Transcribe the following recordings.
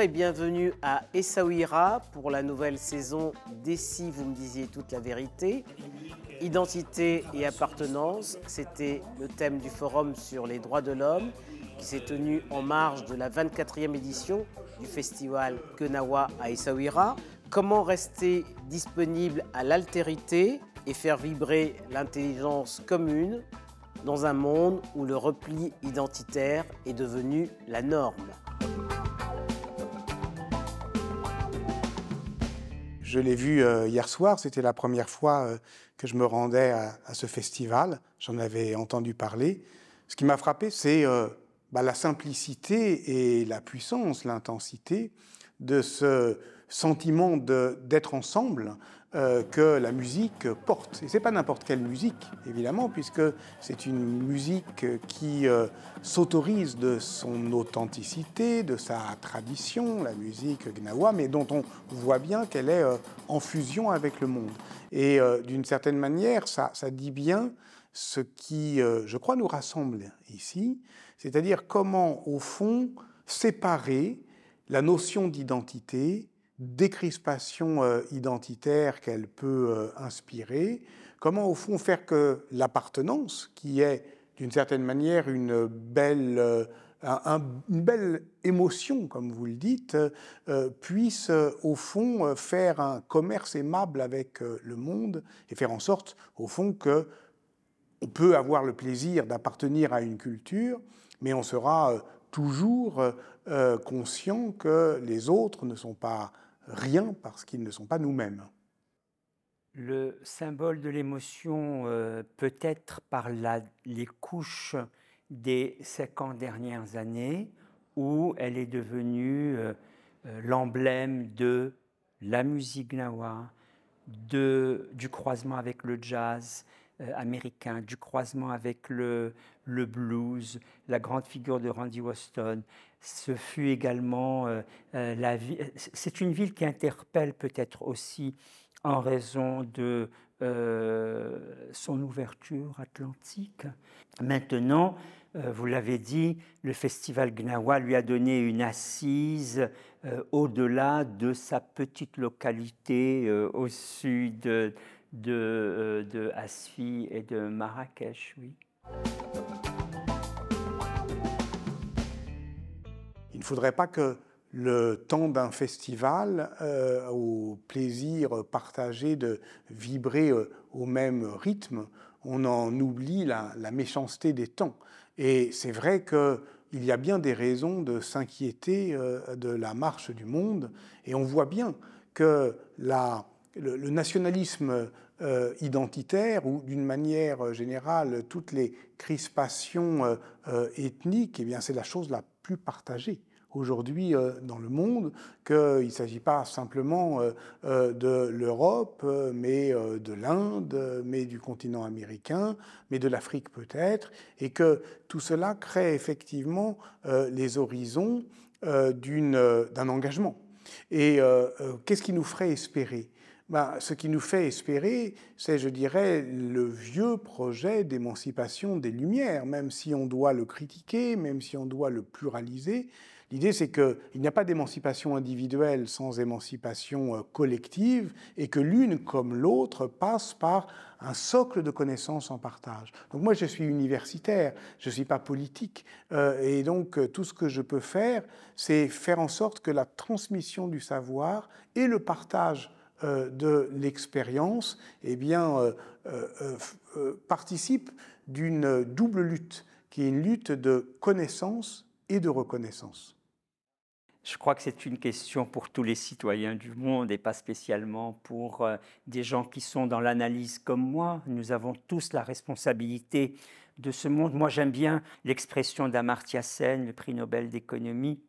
Et bienvenue à Essaouira pour la nouvelle saison d'Essi, vous me disiez toute la vérité. Identité et appartenance, c'était le thème du forum sur les droits de l'homme qui s'est tenu en marge de la 24e édition du festival Kenawa à Essaouira. Comment rester disponible à l'altérité et faire vibrer l'intelligence commune dans un monde où le repli identitaire est devenu la norme? Je l'ai vu euh, hier soir, c'était la première fois euh, que je me rendais à, ce festival, j'en avais entendu parler. Ce qui m'a frappé, c'est euh, bah, la simplicité et la puissance, l'intensité de ce sentiment d'être ensemble euh, que la musique porte. Et c'est pas n'importe quelle musique, évidemment, puisque c'est une musique qui euh, s'autorise de son authenticité, de sa tradition, la musique gnawa, mais dont on voit bien qu'elle est euh, en fusion avec le monde. Et d'une certaine manière, ça, ça dit bien ce qui, je crois, nous rassemble ici, c'est-à-dire comment, au fond, séparer la notion d'identité des crispations euh, identitaires qu'elle peut euh, inspirer, comment au fond faire que l'appartenance, qui est d'une certaine manière une belle, euh, une belle émotion, comme vous le dites, puisse au fond faire un commerce aimable avec le monde et faire en sorte au fond que on peut avoir le plaisir d'appartenir à une culture, mais on sera toujours conscient que les autres ne sont pas rien parce qu'ils ne sont pas nous-mêmes. Le symbole de l'émotion euh, peut être par les couches des 50 dernières années où elle est devenue euh, euh, l'emblème de la musique gnawa, de, du croisement avec le jazz américain, du croisement avec le, le blues, la grande figure de Randy Waston, ce fut également euh, euh, la. C'est une ville qui interpelle peut-être aussi en raison de euh, son ouverture atlantique. Maintenant, vous l'avez dit, le festival Gnawa lui a donné une assise au-delà de sa petite localité au sud de, de Asfi et de Marrakech. Oui. Il ne faudrait pas que le temps d'un festival, euh, au plaisir partagé de vibrer euh, au même rythme, on en oublie la, méchanceté des temps. Et c'est vrai qu'il y a bien des raisons de s'inquiéter euh, de la marche du monde, et on voit bien que la, le, nationalisme identitaire, ou d'une manière générale toutes les crispations ethniques, eh c'est la chose la plus partagée aujourd'hui euh, dans le monde, qu'il ne s'agit pas simplement euh, euh, de l'Europe, mais de l'Inde, mais du continent américain, mais de l'Afrique peut-être, et que tout cela crée effectivement les horizons d'un engagement. Et qu'est-ce qui nous ferait espérer? Ben, ce qui nous fait espérer, c'est, je dirais, le vieux projet d'émancipation des Lumières, même si on doit le critiquer, même si on doit le pluraliser, L'idée, c'est qu'il n'y a pas d'émancipation individuelle sans émancipation euh, collective et que l'une comme l'autre passe par un socle de connaissances en partage. Donc moi, je suis universitaire, je ne suis pas politique, euh, et donc euh, tout ce que je peux faire, c'est faire en sorte que la transmission du savoir et le partage de l'expérience eh bien, participent d'une double lutte, qui est une lutte de connaissance et de reconnaissance. Je crois que c'est une question pour tous les citoyens du monde et pas spécialement pour euh, des gens qui sont dans l'analyse comme moi. Nous avons tous la responsabilité de ce monde. Moi, j'aime bien l'expression d'Amartya Sen, le prix Nobel d'économie,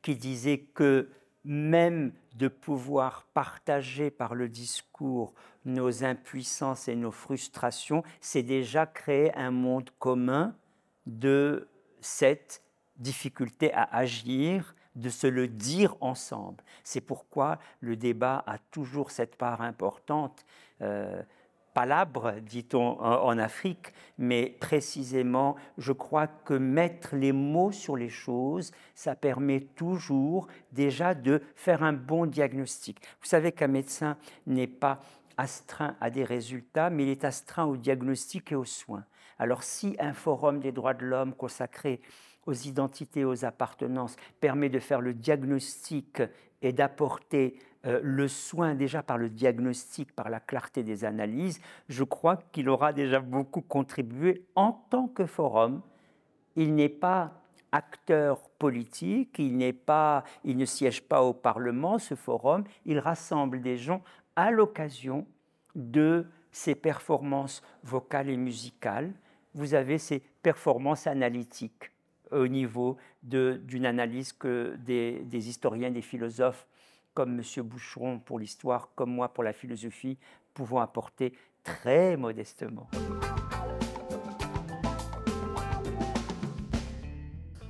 qui disait que même de pouvoir partager par le discours nos impuissances et nos frustrations, c'est déjà créer un monde commun de cette difficulté à agir, de se le dire ensemble. C'est pourquoi le débat a toujours cette part importante. Euh, palabre, dit-on en Afrique, mais précisément, je crois que mettre les mots sur les choses, ça permet toujours déjà de faire un bon diagnostic. Vous savez qu'un médecin n'est pas astreint à des résultats, mais il est astreint au diagnostic et aux soins. Alors si un forum des droits de l'homme consacré aux identités, aux appartenances, permet de faire le diagnostic et d'apporter euh, le soin déjà par le diagnostic, par la clarté des analyses, je crois qu'il aura déjà beaucoup contribué en tant que forum. Il n'est pas acteur politique, il, pas, il ne siège pas au Parlement, ce forum, il rassemble des gens à l'occasion de ses performances vocales et musicales. Vous avez ces performances analytiques au niveau d'une analyse que des, historiens, des philosophes comme M. Boucheron pour l'histoire, comme moi pour la philosophie, pouvons apporter très modestement.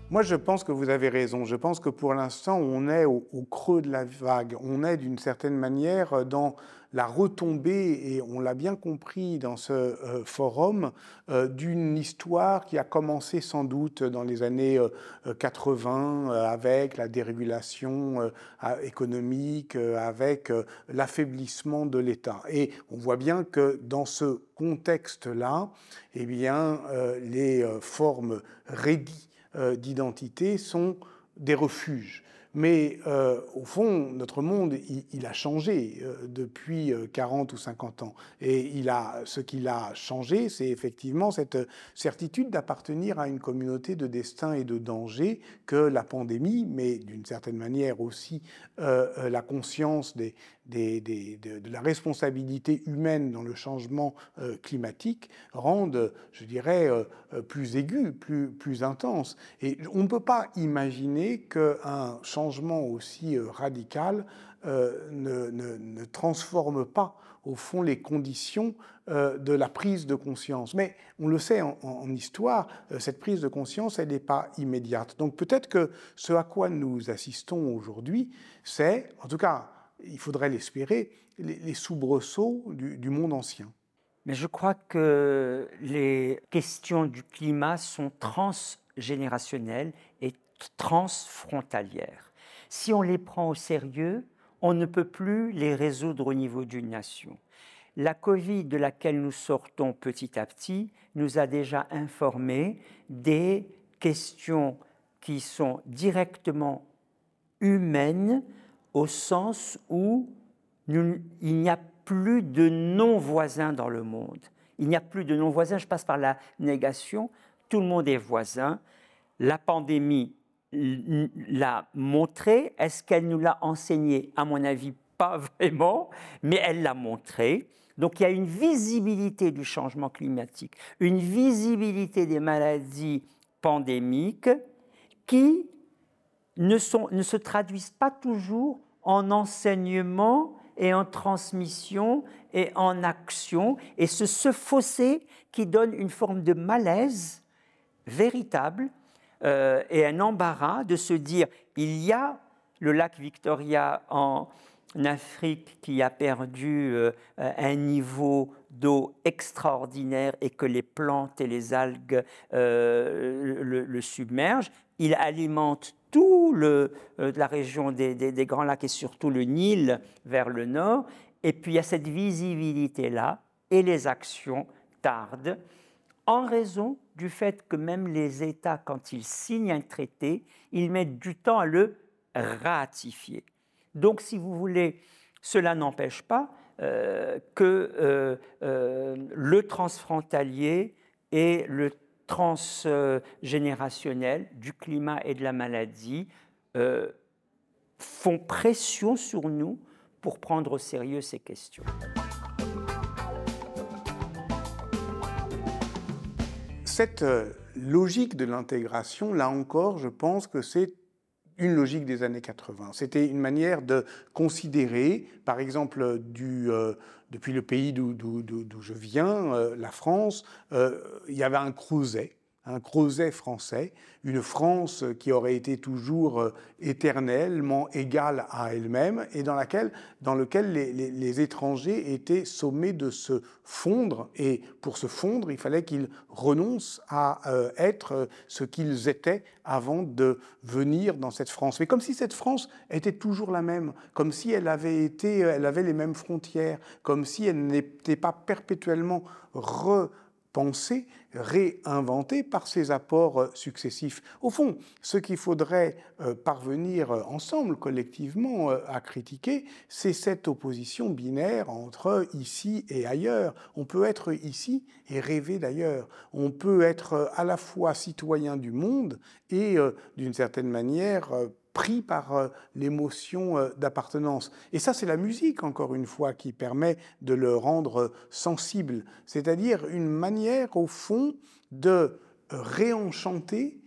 Moi, je pense que vous avez raison. Je pense que pour l'instant, on est au, creux de la vague. On est d'une certaine manière dans la retombée, et on l'a bien compris dans ce euh, forum, euh, d'une histoire qui a commencé sans doute dans les années 80 euh, avec la dérégulation économique, avec l'affaiblissement de l'État. Et on voit bien que dans ce contexte-là, eh bien, les formes rédies d'identité sont des refuges. Mais euh, au fond, notre monde, il, a changé euh, depuis 40 euh, ou 50 ans. Et il a, ce qu'il a changé, c'est effectivement cette certitude d'appartenir à une communauté de destin et de danger que la pandémie, mais d'une certaine manière aussi la conscience de, la responsabilité humaine dans le changement climatique rendent, je dirais, plus aigu, plus, plus intense. Et on ne peut pas imaginer qu'un changement changement aussi euh, radical euh, ne, transforme pas au fond les conditions euh, de la prise de conscience. Mais on le sait en, histoire, cette prise de conscience, elle n'est pas immédiate. Donc peut-être que ce à quoi nous assistons aujourd'hui, c'est, en tout cas, il faudrait l'espérer, les, soubresauts du, du monde ancien. Mais je crois que les questions du climat sont transgénérationnelles et transfrontalières. Si on les prend au sérieux, on ne peut plus les résoudre au niveau d'une nation. La Covid de laquelle nous sortons petit à petit nous a déjà informé des questions qui sont directement humaines au sens où il n'y a plus de non-voisins dans le monde. Il n'y a plus de non-voisins, je passe par la négation, tout le monde est voisin. La pandémie l'a montré. Est-ce qu'elle nous l'a enseigné? À mon avis, pas vraiment, mais elle l'a montré. Donc il y a une visibilité du changement climatique, une visibilité des maladies pandémiques qui ne, se traduisent pas toujours en enseignement et en transmission et en action. Et ce fossé qui donne une forme de malaise véritable euh, et un embarras de se dire il y a le lac Victoria en Afrique qui a perdu euh, un niveau d'eau extraordinaire et que les plantes et les algues euh, le, submergent. Il alimente tout le, la région des, Grands Lacs et surtout le Nil vers le nord. Et puis il y a cette visibilité-là et les actions tardent en raison du fait que même les États, quand ils signent un traité, ils mettent du temps à le ratifier. Donc, si vous voulez, cela n'empêche pas euh, que euh, euh, le transfrontalier et le transgénérationnel du climat et de la maladie font pression sur nous pour prendre au sérieux ces questions. Cette euh, logique de l'intégration, là encore, je pense que c'est une logique des années 80. C'était une manière de considérer, par exemple, euh, depuis le pays d'où je viens, euh, la France, il y avait un creuset un creuset français, une France qui aurait été toujours euh, éternellement égale à elle-même et dans, laquelle, dans lequel les, étrangers étaient sommés de se fondre. Et pour se fondre, il fallait qu'ils renoncent à euh, être ce qu'ils étaient avant de venir dans cette France. Mais comme si cette France était toujours la même, comme si elle avait, été, elle avait les mêmes frontières, comme si elle n'était pas perpétuellement repensée, réinventée par ses apports euh, successifs. Au fond, ce qu'il faudrait euh, parvenir euh, ensemble, collectivement, à critiquer, c'est cette opposition binaire entre ici et ailleurs. On peut être ici et rêver d'ailleurs. On peut être à la fois citoyen du monde et, d'une certaine manière, pris par euh, l'émotion euh, d'appartenance. Et ça, c'est la musique, encore une fois, qui permet de le rendre euh, sensible, c'est-à-dire une manière, au fond, de réenchanter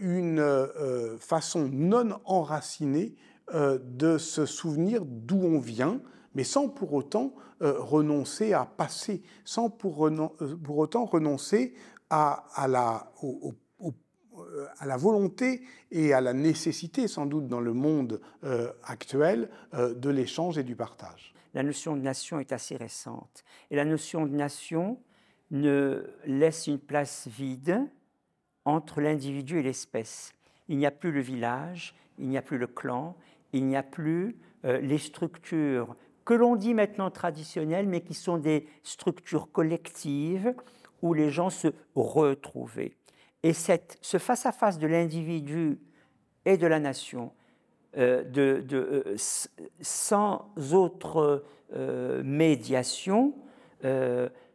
une façon non enracinée de se souvenir d'où on vient, mais sans pour autant renoncer à passer, sans pour, autant renoncer à, la, au, euh, à la volonté et à la nécessité, sans doute dans le monde euh, actuel, euh, de l'échange et du partage. La notion de nation est assez récente. Et la notion de nation ne laisse une place vide entre l'individu et l'espèce. Il n'y a plus le village, il n'y a plus le clan, il n'y a plus les structures que l'on dit maintenant traditionnelles, mais qui sont des structures collectives où les gens se retrouvaient. Et ce face-à-face de l'individu et de la nation, euh, euh, sans autre euh, médiation,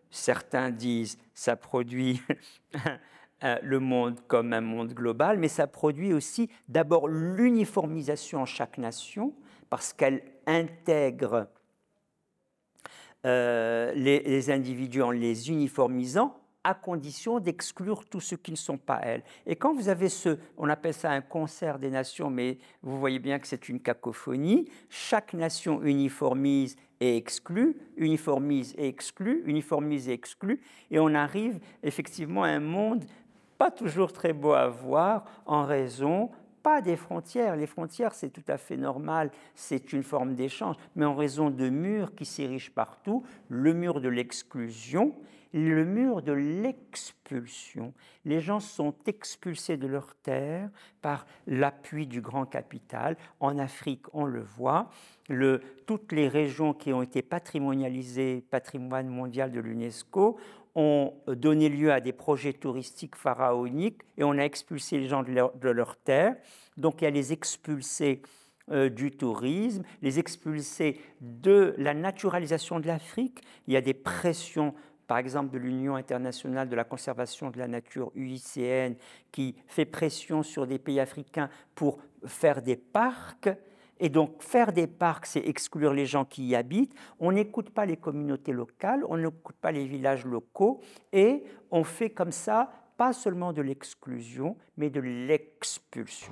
certains disent ça produit le monde comme un monde global, mais ça produit aussi d'abord l'uniformisation en chaque nation, parce qu'elle intègre les individus en les uniformisant, à condition d'exclure tous ceux qui ne sont pas elles. Et quand vous avez ce, on appelle ça un concert des nations, mais vous voyez bien que c'est une cacophonie, chaque nation uniformise et exclue, uniformise et exclue, uniformise et exclue, et on arrive effectivement à un monde pas toujours très beau à voir en raison pas des frontières. Les frontières, c'est tout à fait normal, c'est une forme d'échange, mais en raison de murs qui s'érigent partout, le mur de l'exclusion le mur de l'expulsion. Les gens sont expulsés de leur terre par l'appui du grand capital. En Afrique, on le voit. Toutes les régions qui ont été patrimonialisées, patrimoine mondial de l'UNESCO, ont donné lieu à des projets touristiques pharaoniques et on a expulsé les gens de leur, de terre. Donc il y a les expulsés euh, du tourisme, les expulsés de la naturalisation de l'Afrique. Il y a des pressions par exemple de l'Union internationale de la conservation de la nature, UICN, qui fait pression sur des pays africains pour faire des parcs. Et donc faire des parcs, c'est exclure les gens qui y habitent. On n'écoute pas les communautés locales, on n'écoute pas les villages locaux, et on fait comme ça pas seulement de l'exclusion, mais de l'expulsion.